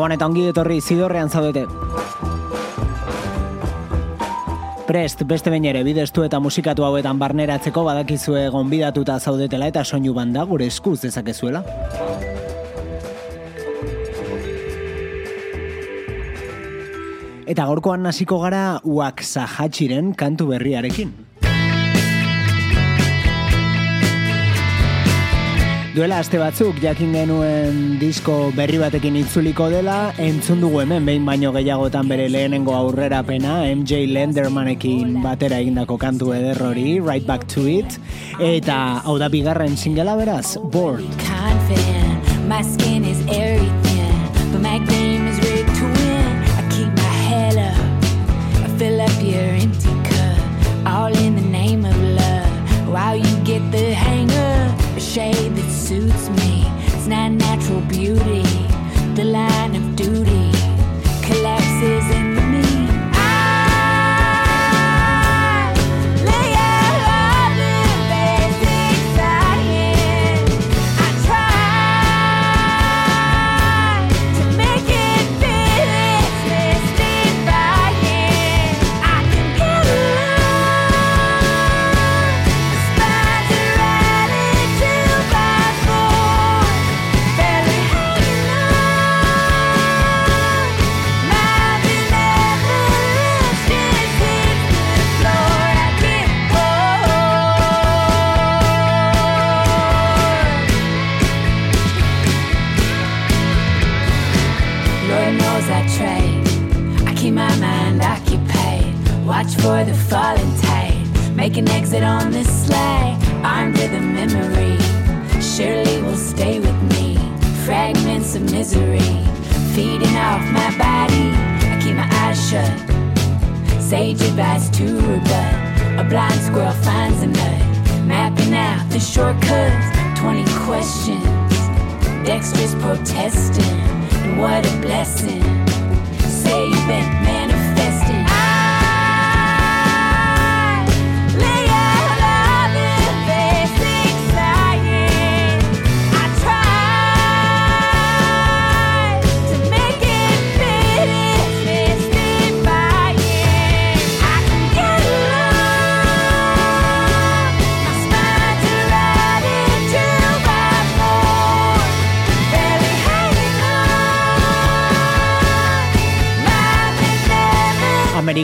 Gabon eta ongi etorri zidorrean zaudete. Prest, beste bain ere, bidestu eta musikatu hauetan barneratzeko badakizue gonbidatuta zaudetela eta soinu banda gure eskuz dezakezuela. Eta gaurkoan hasiko gara Waxahatxiren kantu berriarekin. Duela aste batzuk jakin genuen disko berri batekin itzuliko dela, entzun dugu hemen behin baino gehiagotan bere lehenengo aurrerapena MJ Lendermanekin batera egindako kantu ederrori, Right Back to It, eta hau da bigarren singela beraz, Bored. Confident, my skin is airy thin, but my game beauty.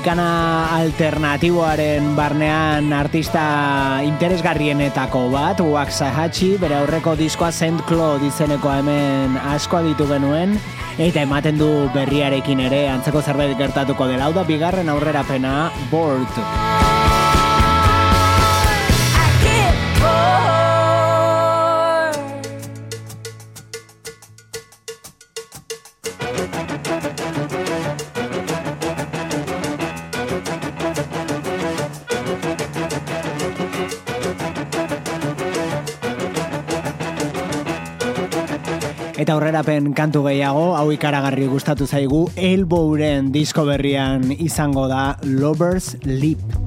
Amerikana alternatiboaren barnean artista interesgarrienetako bat, Waxahatxi, bere aurreko diskoa Saint Claude izeneko hemen asko ditu genuen, eta ematen du berriarekin ere antzeko zerbait gertatuko dela, hau da bigarren aurrerapena Bored. Eta aurrerapen kantu gehiago, hau ikaragarri gustatu zaigu, Elbowren disko berrian izango da Lovers Leap.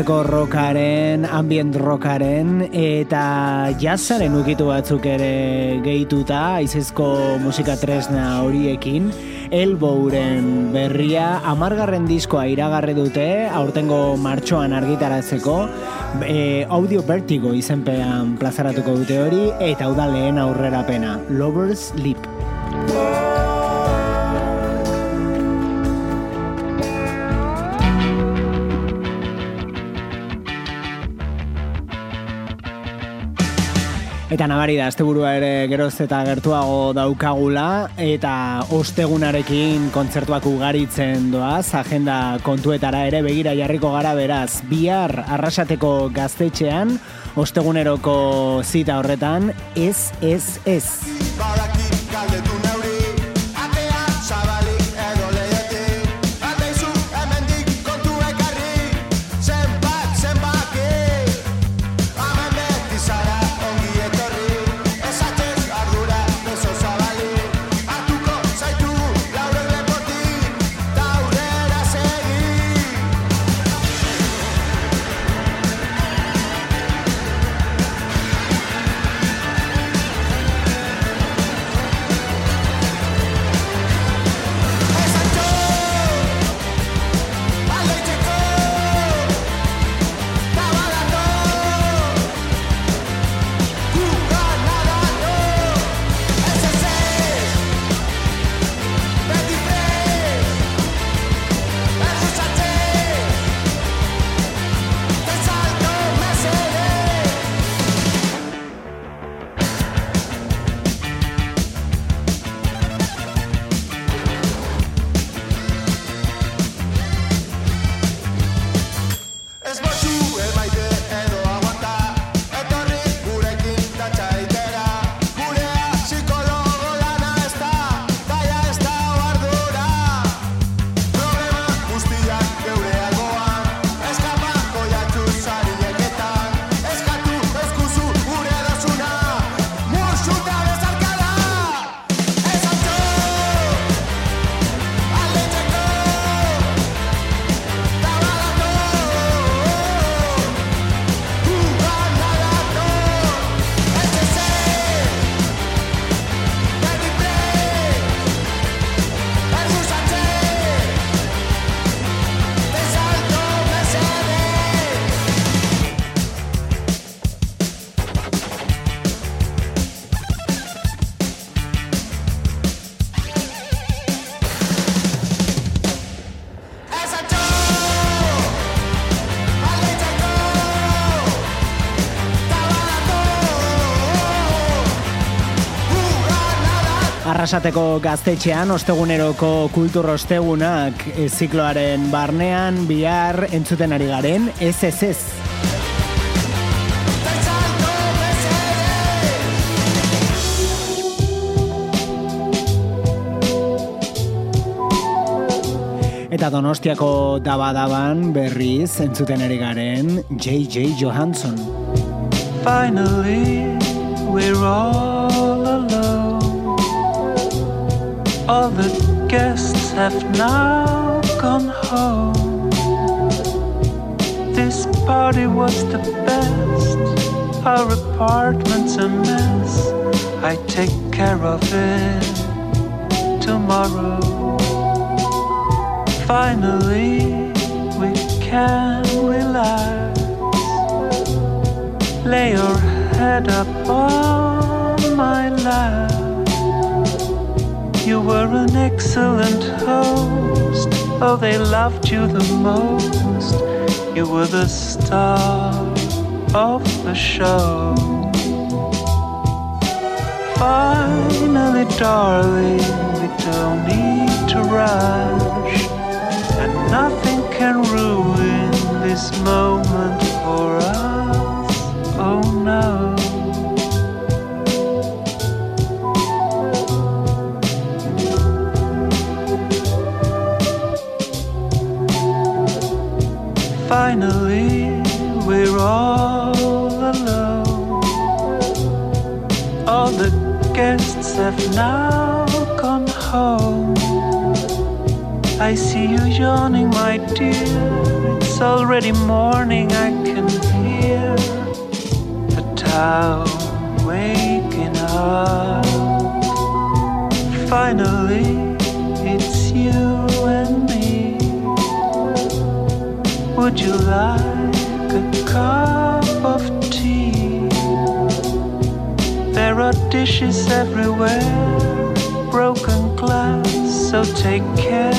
Luzeko rockaren, ambient rockaren eta jazzaren ukitu batzuk ere gehituta, aizezko musika tresna horiekin, Elbouren berria amargarren diskoa iragarri dute, aurtengo martxoan argitaratzeko, e, audio vertigo izenpean plazaratuko dute hori, eta hau da lehen aurrera pena, Lovers Leap. Eta nabari da, asteburua ere geroz eta gertuago daukagula, eta ostegunarekin kontzertuak ugaritzen doaz, agenda kontuetara ere begira jarriko gara beraz, bihar arrasateko gaztetxean, osteguneroko zita horretan, ez, ez, ez. Arrasateko gaztetxean osteguneroko kultur ostegunak e, zikloaren barnean bihar entzuten ari garen ez ez ez. Eta donostiako daba-daban berriz entzuten ari garen J.J. Johansson. Finally, we're all alone All the guests have now gone home. This party was the best. Our apartment's a mess. I take care of it tomorrow. Finally, we can relax. Lay your head up on my lap. You were an excellent host. Oh, they loved you the most. You were the star of the show. Finally, darling, we don't need to rush. And nothing can ruin this moment for us. Oh no. Finally, we're all alone. All the guests have now gone home. I see you yawning, my dear. It's already morning, I can hear the town waking up. Finally, Would you like a cup of tea? There are dishes everywhere, broken glass, so take care.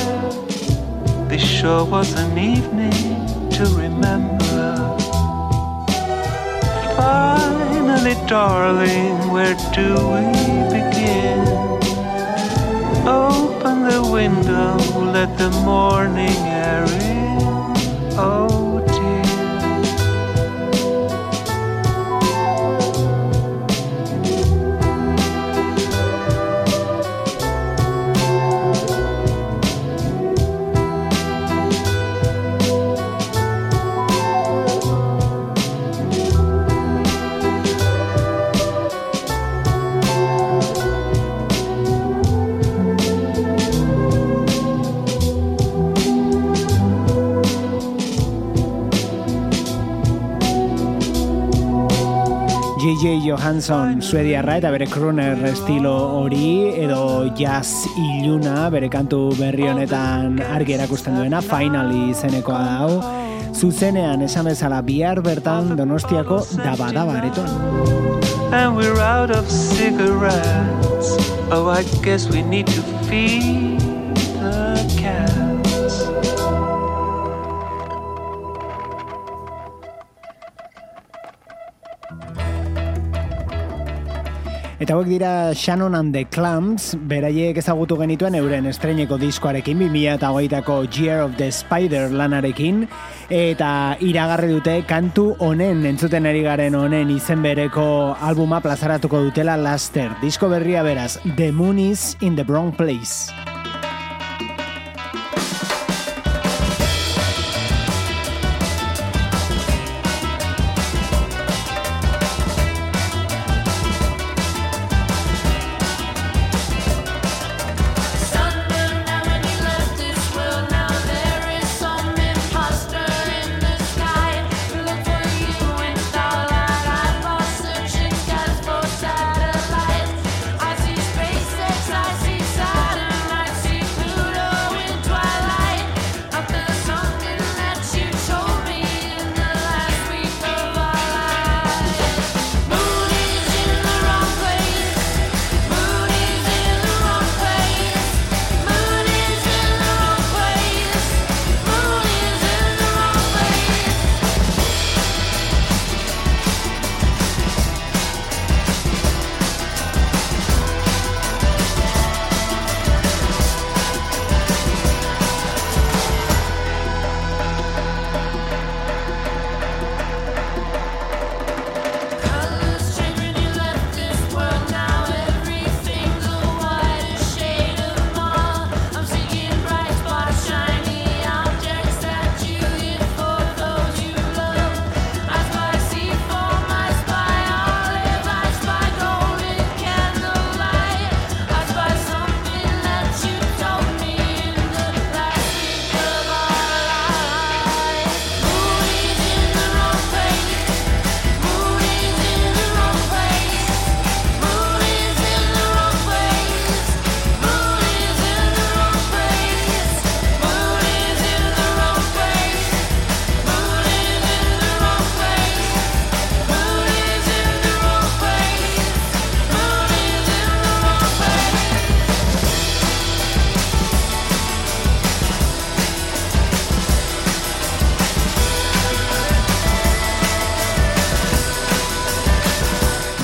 This sure was an evening to remember. Finally, darling, where do we begin? Open the window, let the morning air in. Johansson suediarra eta bere crooner estilo hori edo jazz iluna bere kantu berri honetan argi erakusten duena finally izenekoa hau zuzenean esan bezala bihar bertan donostiako daba daba aretoan. and we're out of cigarettes. Oh, I guess we need to feed Eta hauek dira Shannon and the Clams, beraiek ezagutu genituen euren estreineko diskoarekin, 2008ako Year of the Spider lanarekin, eta iragarri dute kantu honen, entzuten ari garen honen izen bereko albuma plazaratuko dutela laster. Disko berria beraz, The Moon is in the Wrong Place.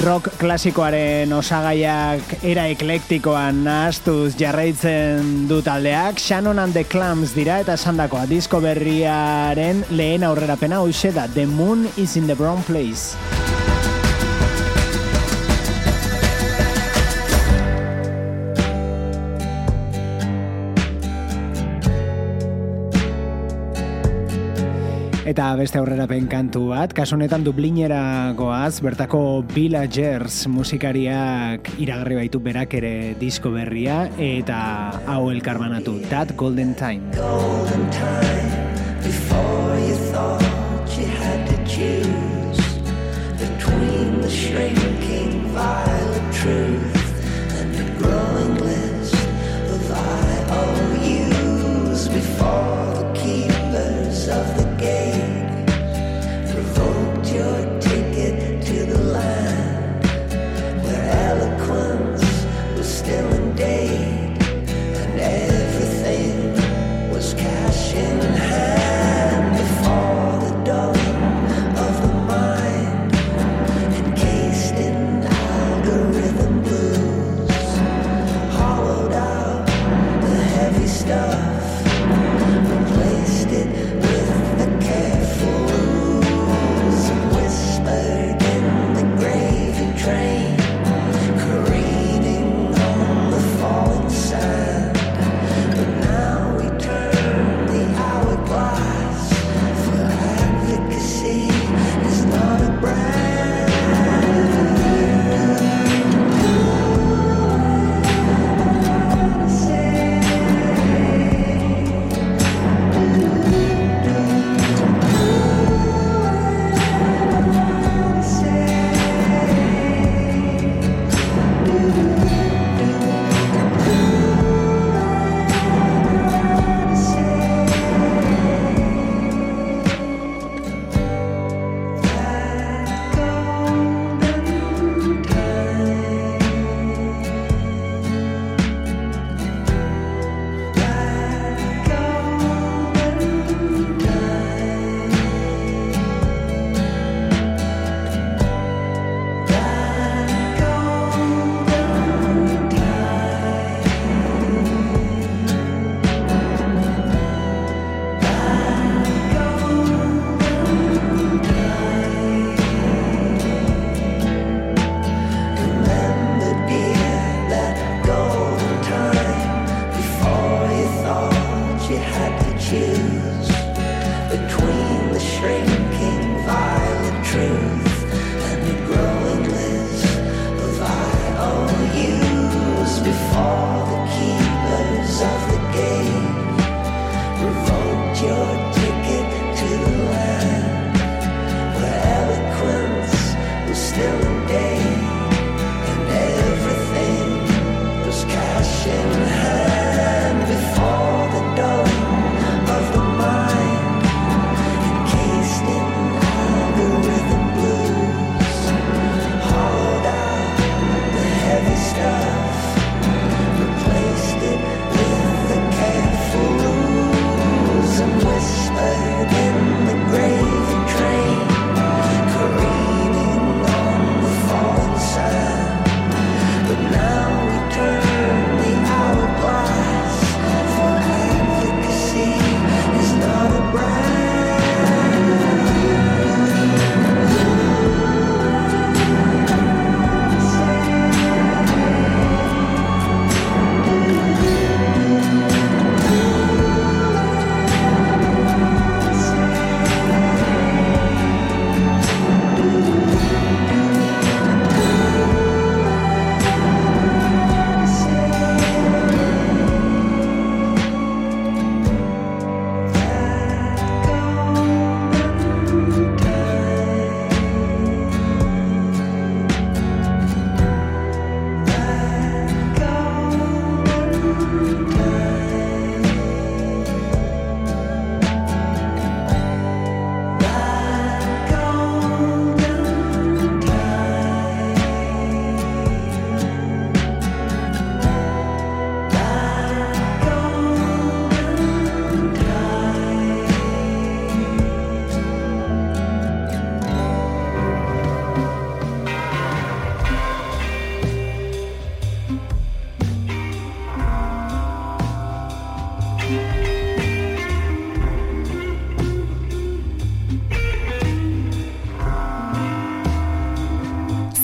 Rock klasikoaren osagaiak era eklektikoan nahastuz jarraitzen du taldeak, Shannon and the Clams dira eta esandakoa disko berriaren lehen aurrerapena hoxe da The Moon is in the Wrong Place. Eta beste aurrerapen kantu bat, kasu honetan Dublinera goaz, bertako Villagers musikariak iragarri baitu berak ere disko berria eta hau elkarbanatu, That Golden Time. golden time.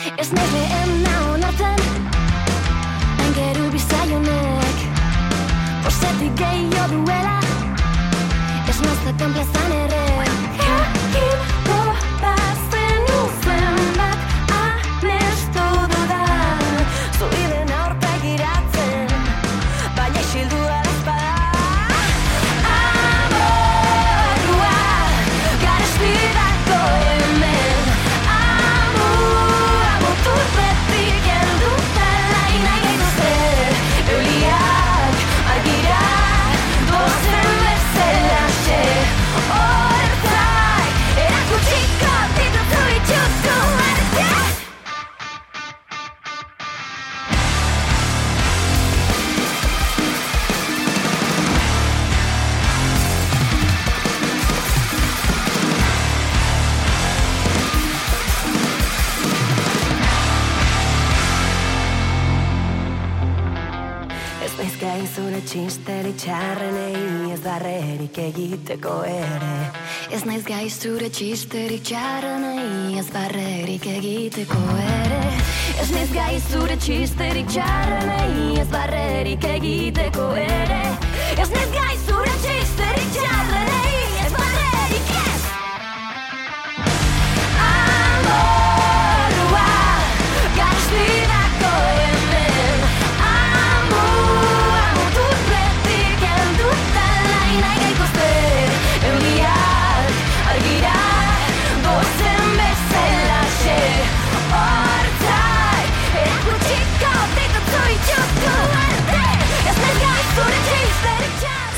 Ez naiz lehena onartzen Engeru bizaionek Posetik gehiago duela Ez nazten plazan ere barrerik egiteko ere. Ez naiz gai zure txisterik txarrenei ez barrerik egiteko ere. Ez naiz gai zure txisterik txarrenei ez barrerik egiteko ere. Ez naiz gai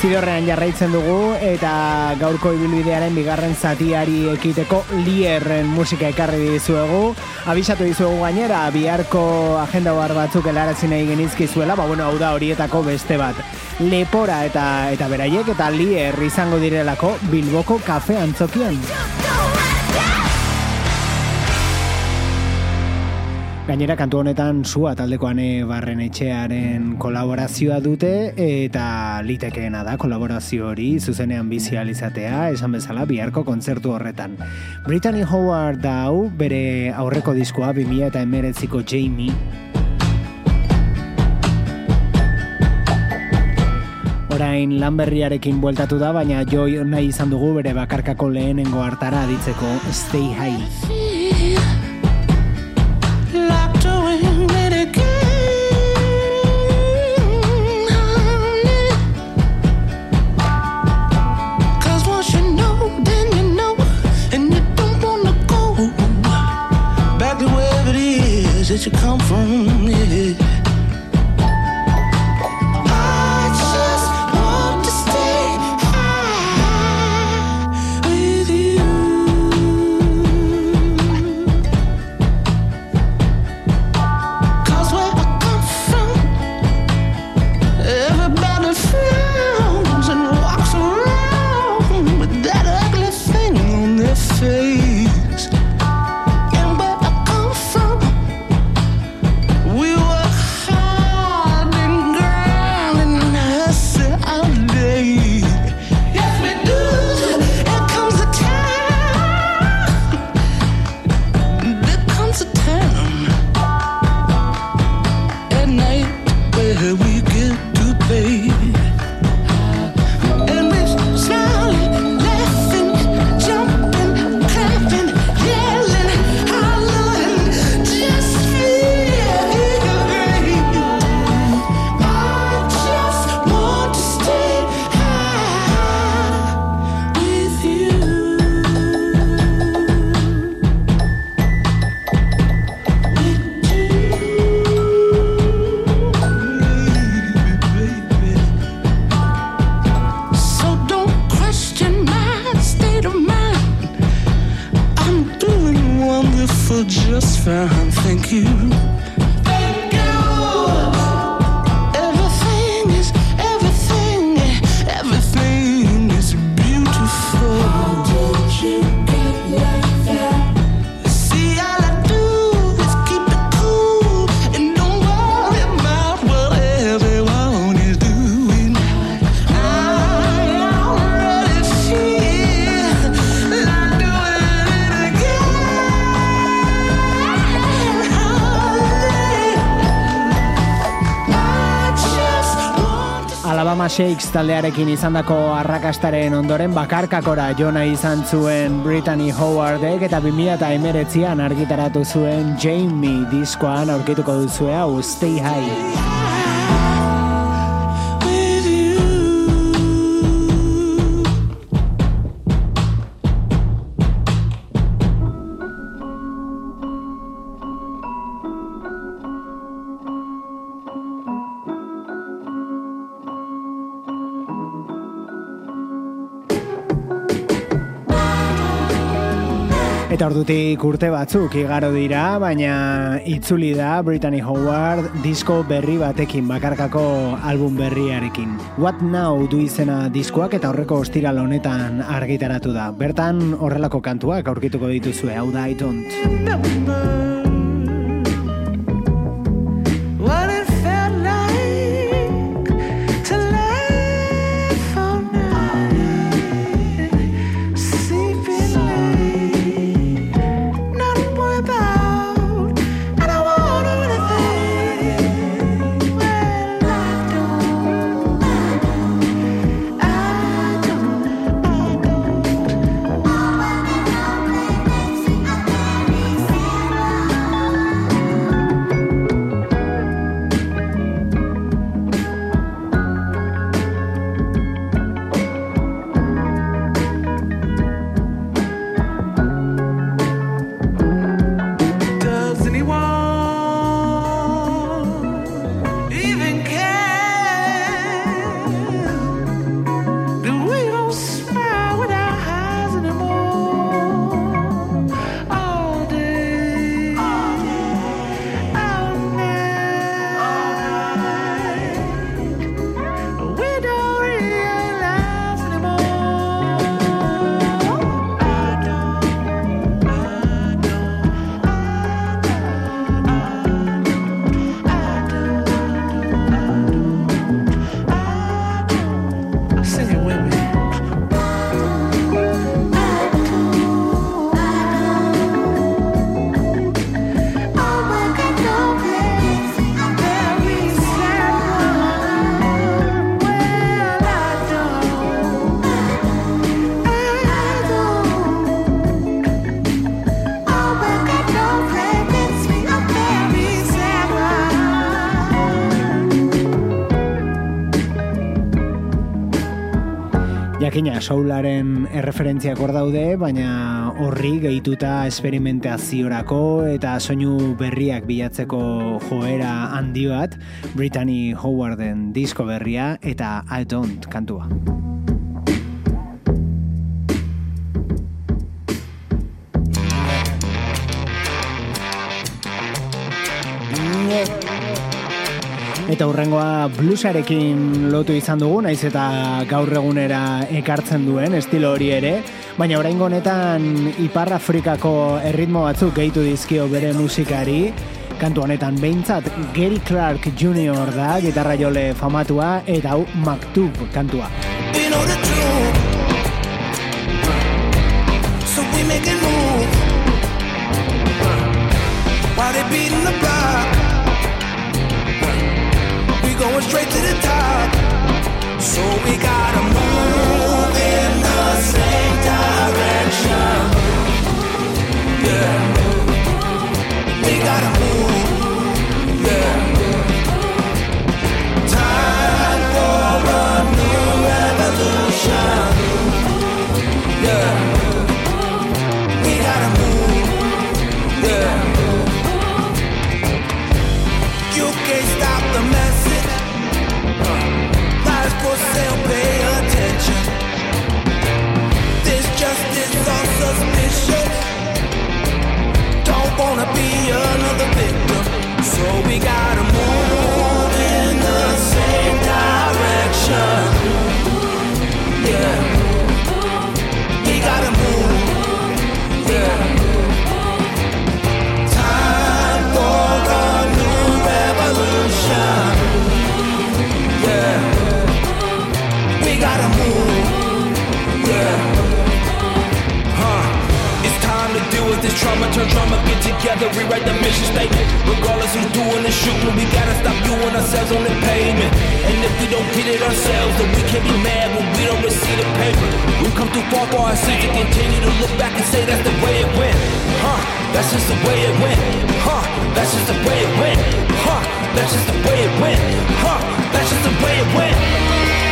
Zidorrean jarraitzen dugu eta gaurko ibilbidearen bigarren zatiari ekiteko lierren musika ekarri dizuegu. Abisatu dizuegu gainera, biharko agenda bar batzuk helarazi nahi genizkizuela, ba bueno, hau da horietako beste bat. Lepora eta eta beraiek eta lier izango direlako Bilboko kafe antzokian. Gainera kantu honetan sua taldekoane barren etxearen kolaborazioa dute eta litekeena da kolaborazio hori zuzenean bizializatea esan bezala biharko kontzertu horretan. Brittany Howard da hau bere aurreko diskoa 2000 eta emeretziko Jamie Orain lan berriarekin bueltatu da, baina joi nahi izan dugu bere bakarkako lehenengo hartara aditzeko Stay High. That you come from. Yeah. Shakes taldearekin izandako arrakastaren ondoren bakarkakora jona izan zuen Brittany Howardek eta 2008an argitaratu zuen Jamie diskoan aurkituko duzue hau Stay High. Ordutik urte batzuk igaro dira, baina itzuli da Brittany Howard disko berri batekin, bakarkako album berriarekin. What Now du izena diskoak eta horreko ostiral honetan argitaratu da. Bertan horrelako kantuak aurkituko dituzue, hau da, I don't. Jakina, soularen erreferentziak hor daude, baina horri gehituta esperimentaziorako eta soinu berriak bilatzeko joera handi bat, Brittany Howarden disko berria eta I Don't kantua. Eta hurrengoa bluesarekin lotu izan dugu, naiz eta gaur egunera ekartzen duen estilo hori ere, baina oraingo honetan Ipar Afrikako erritmo batzuk gehitu dizkio bere musikari, kantu honetan behintzat Gary Clark Jr. da gitarra jole famatua eta hau Maktub kantua. So together, rewrite the mission statement. Regardless who's doing the shooting, we gotta stop viewing ourselves on the pavement. And if we don't get it ourselves, then we can be mad when we don't receive the paper. We've come too far for our sins to continue to look back and say that's the way it went. Huh, that's just the way it went. Huh, that's just the way it went. Huh, that's just the way it went. Huh, that's just the way it went.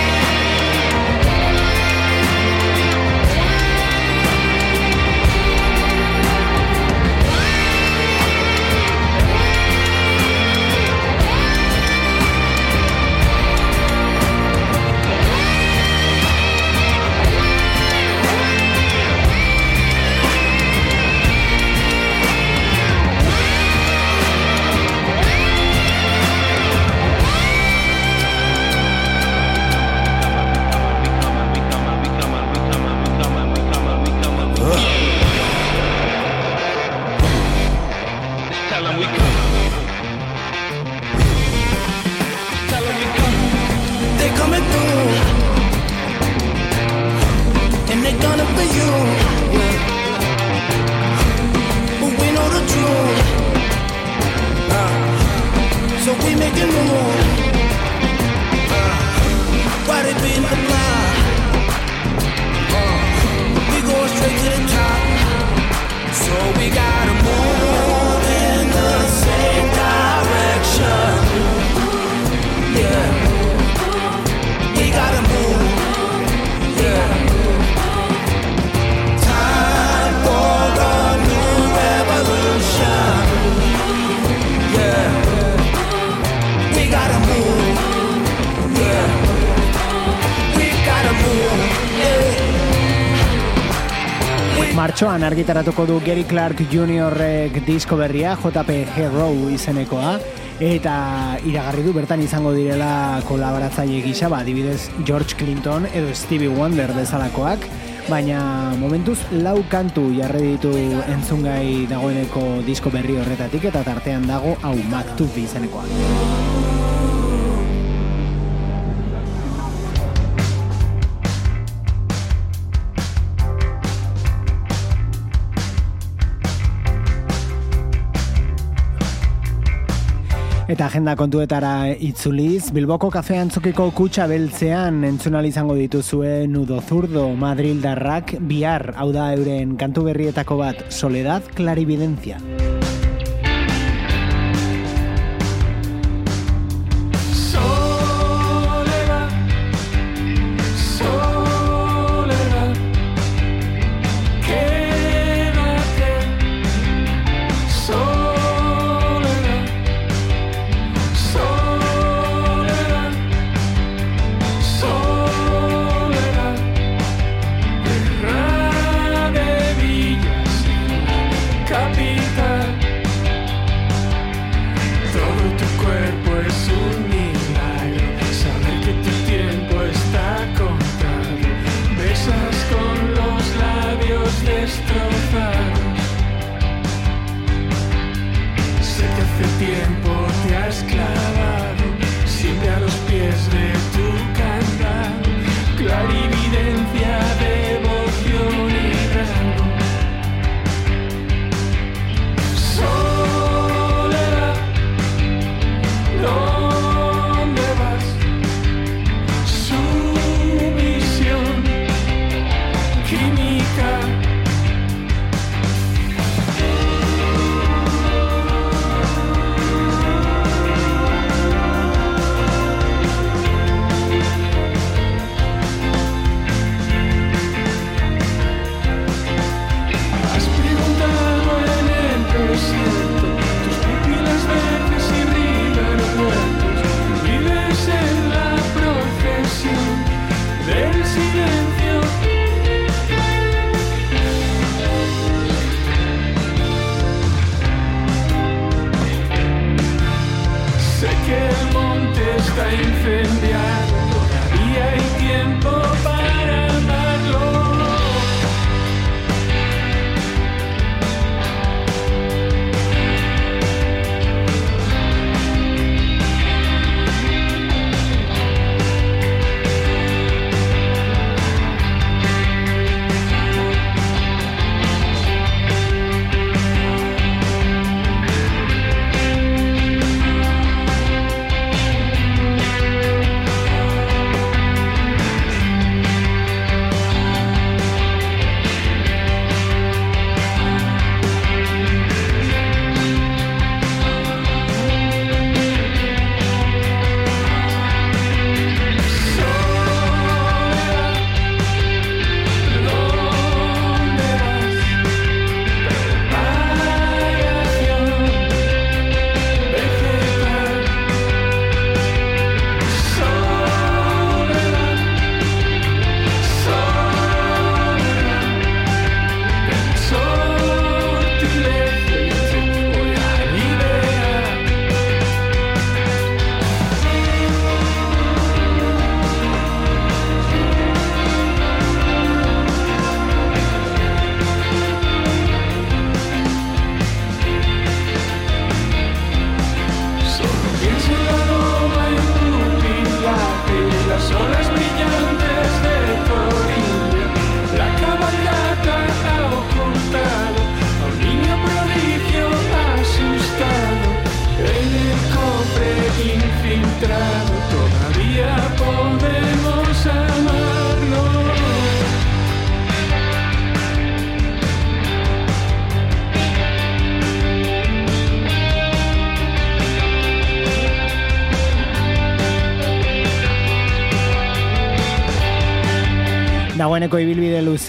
Argitaratuko du Gary Clark Juniorrek disko berria JP Hero izenekoa eta iragarri du bertan izango direla kolaboratzaile gisa ba adibidez George Clinton edo Stevie Wonder bezalakoak baina momentuz lau kantu jarri ditu entzungai dagoeneko disko berri horretatik eta tartean dago hau Maktub izenekoa. Agenda kontuetara itzuliz, Bilboko kafean zokiko kutsa beltzean entzunal izango dituzue nudo zurdo Madrildarrak bihar, hau da euren kantu berrietako bat, Soledad Clarividencia.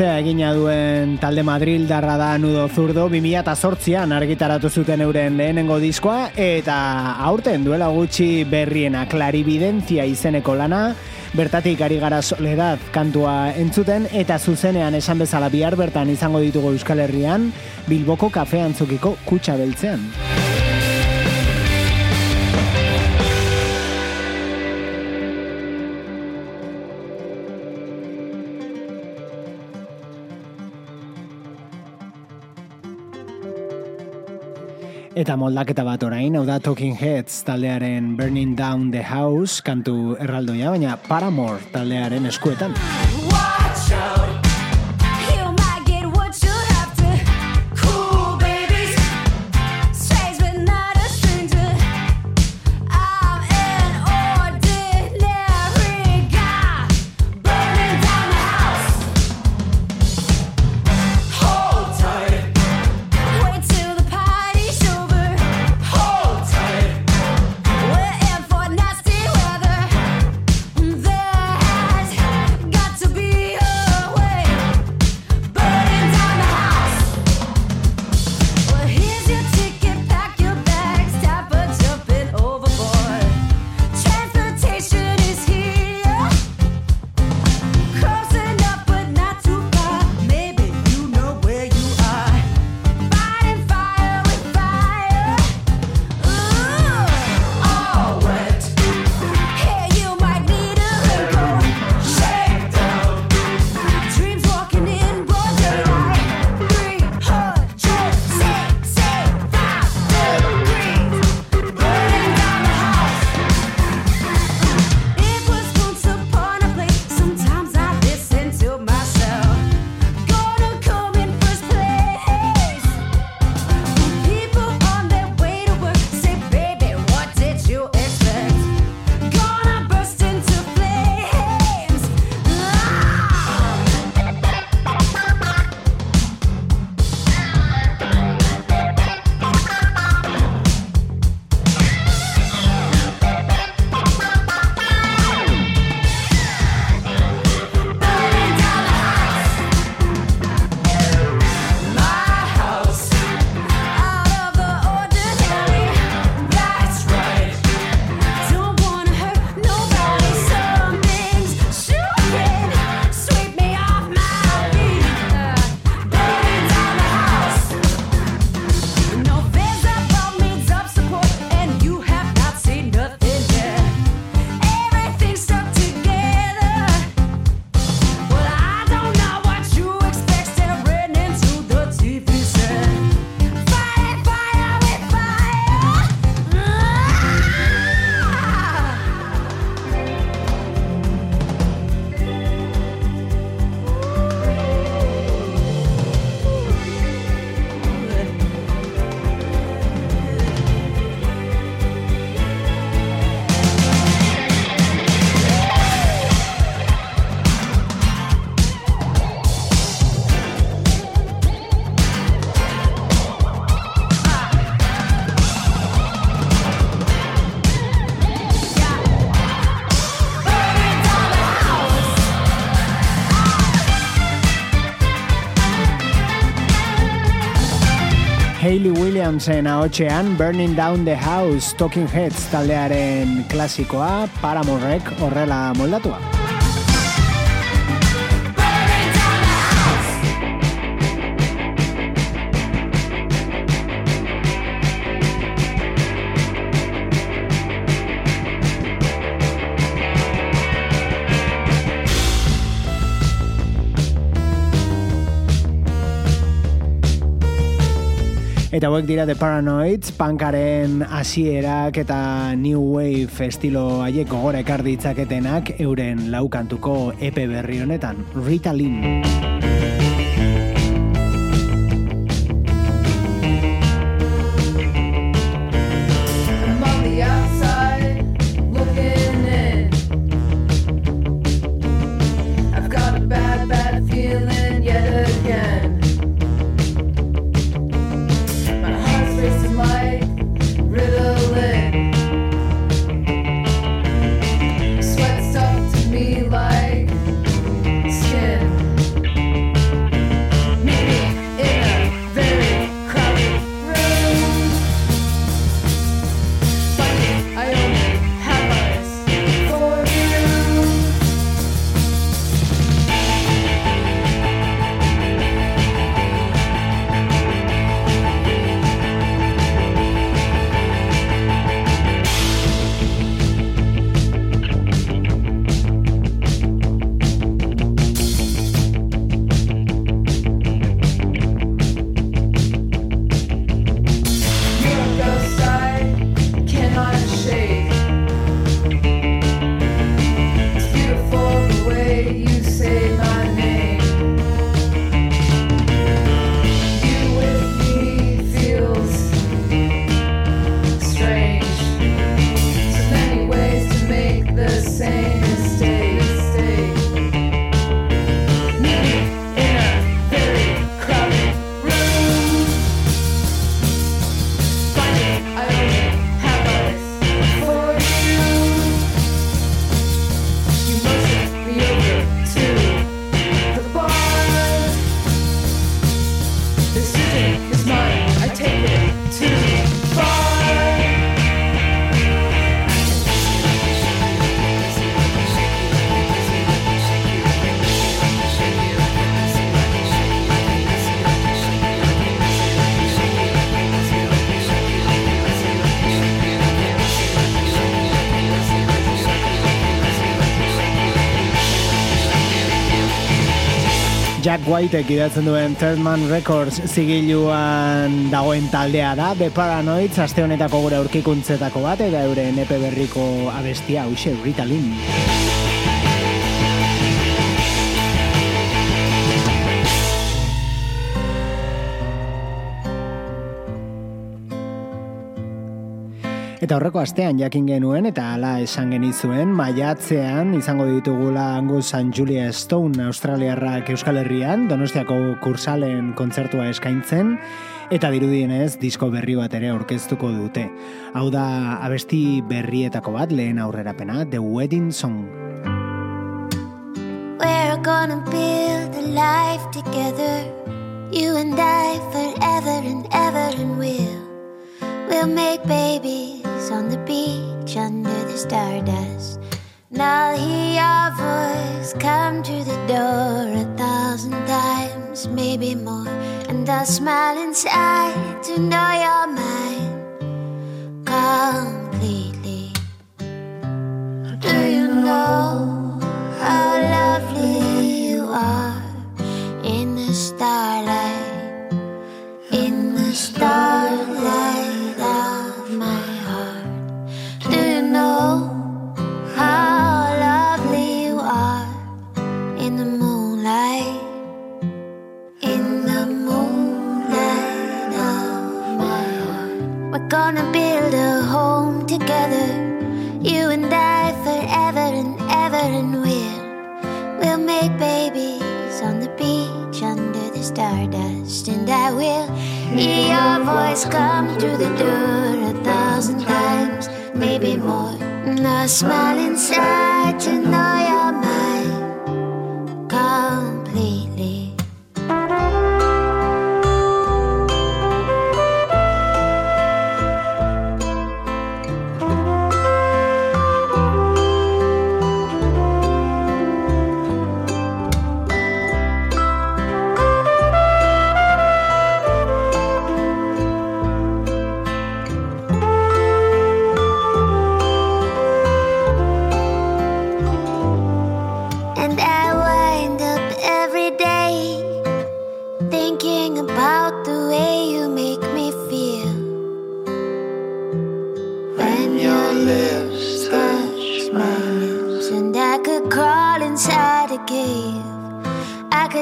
luzea egina duen talde Madril darra da nudo zurdo 2008an argitaratu zuten euren lehenengo diskoa eta aurten duela gutxi berriena klaribidentzia izeneko lana bertatik ari gara soledad kantua entzuten eta zuzenean esan bezala bihar bertan izango ditugu Euskal Herrian Bilboko kafean zokiko kutsa beltzean. Eta moldaketa bat orain, hau da Talking Heads taldearen Burning Down the House kantu erraldoia, baina Paramore taldearen eskuetan. Adamsen ahotxean Burning Down the House Talking Heads taldearen klasikoa Paramorrek horrela moldatua. Paramorrek horrela moldatua. Eta hauek dira The Paranoids, pankaren hasierak eta New Wave estilo haiek gogora ekar ditzaketenak euren laukantuko epe berri honetan, Ritalin. Whiteek idatzen duen Third Records zigiluan dagoen taldea da, The Paranoids, aste honetako gure aurkikuntzetako bat, eta euren epe berriko abestia, hause, Ritalin. Eta horreko astean jakin genuen eta hala esan genizuen maiatzean izango ditugula Angus San Julia Stone Australiarrak Euskal Herrian Donostiako kursalen kontzertua eskaintzen eta dirudienez disko berri bat ere aurkeztuko dute. Hau da abesti berrietako bat lehen aurrerapena The Wedding Song. We're gonna build a life together You and I forever and ever and we'll We'll make babies stardust. I'll hear your voice come to the door a thousand times, maybe more. And I'll smile inside to know you're mine completely. And I will hear your voice come through the door a thousand times, maybe more. And I'll smile inside to know you're mine completely.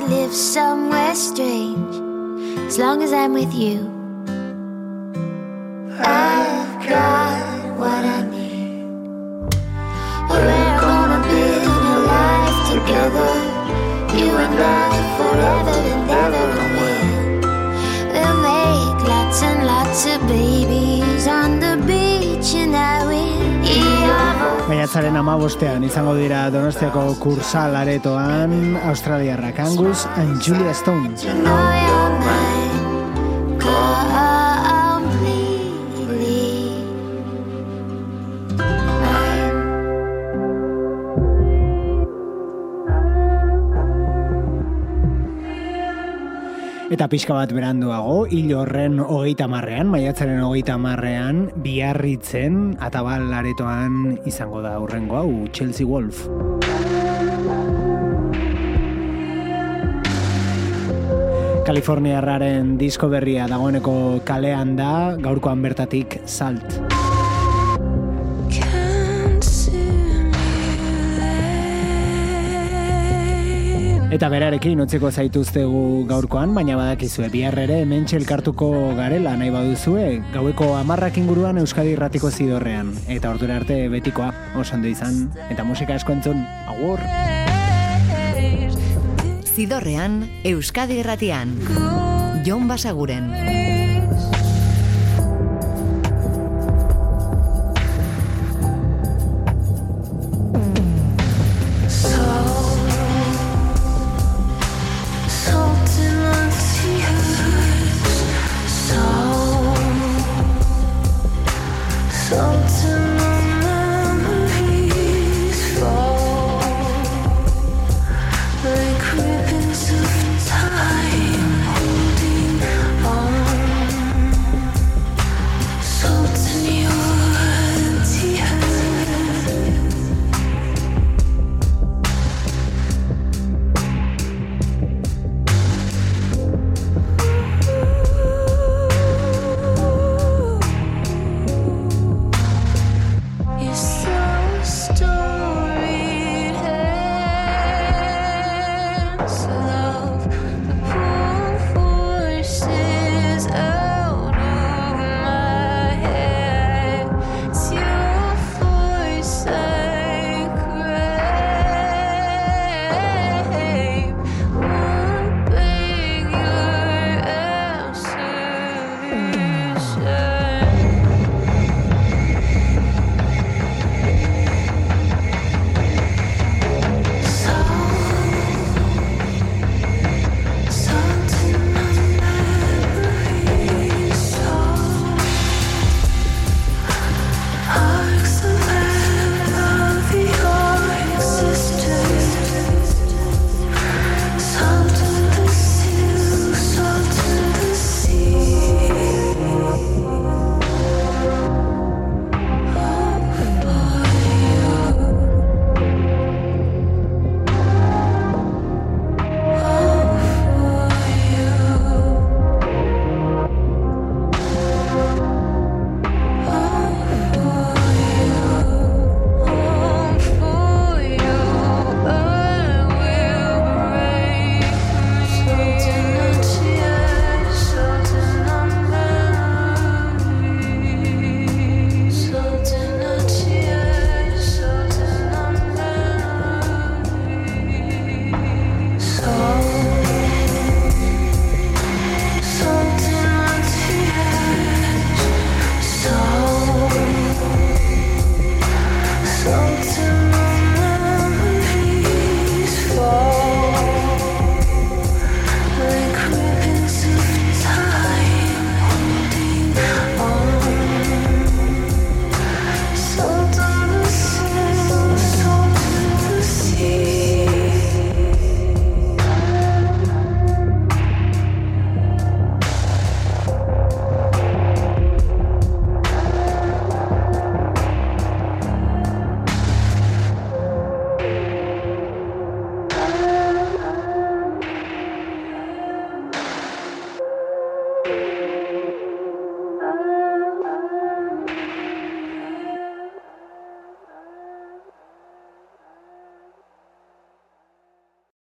Live somewhere strange as long as I'm with you. I've got what I need. We're gonna build a life together, you and I forever and ever and we'll. We'll make lots and lots of babies Maiatzaren amabostean izango dira Donostiako kursal aretoan Australiarrak Angus and Julia Stone. Eta pixka bat beranduago, hil horren hogeita marrean, maiatzaren hogeita marrean, biarritzen, atabal aretoan izango da hurrengo hau, Chelsea Wolf. Kaliforniarraren disko berria dagoeneko kalean da, gaurkoan bertatik salt. Eta berarekin utziko zaituztegu gaurkoan, baina badakizue bihar ere hemen elkartuko garela nahi baduzue, gaueko amarrak inguruan Euskadi irratiko zidorrean. Eta ordura arte betikoa, oso ondo izan, eta musika asko entzun, agur! Zidorrean, Euskadi irratian. Jon Basaguren.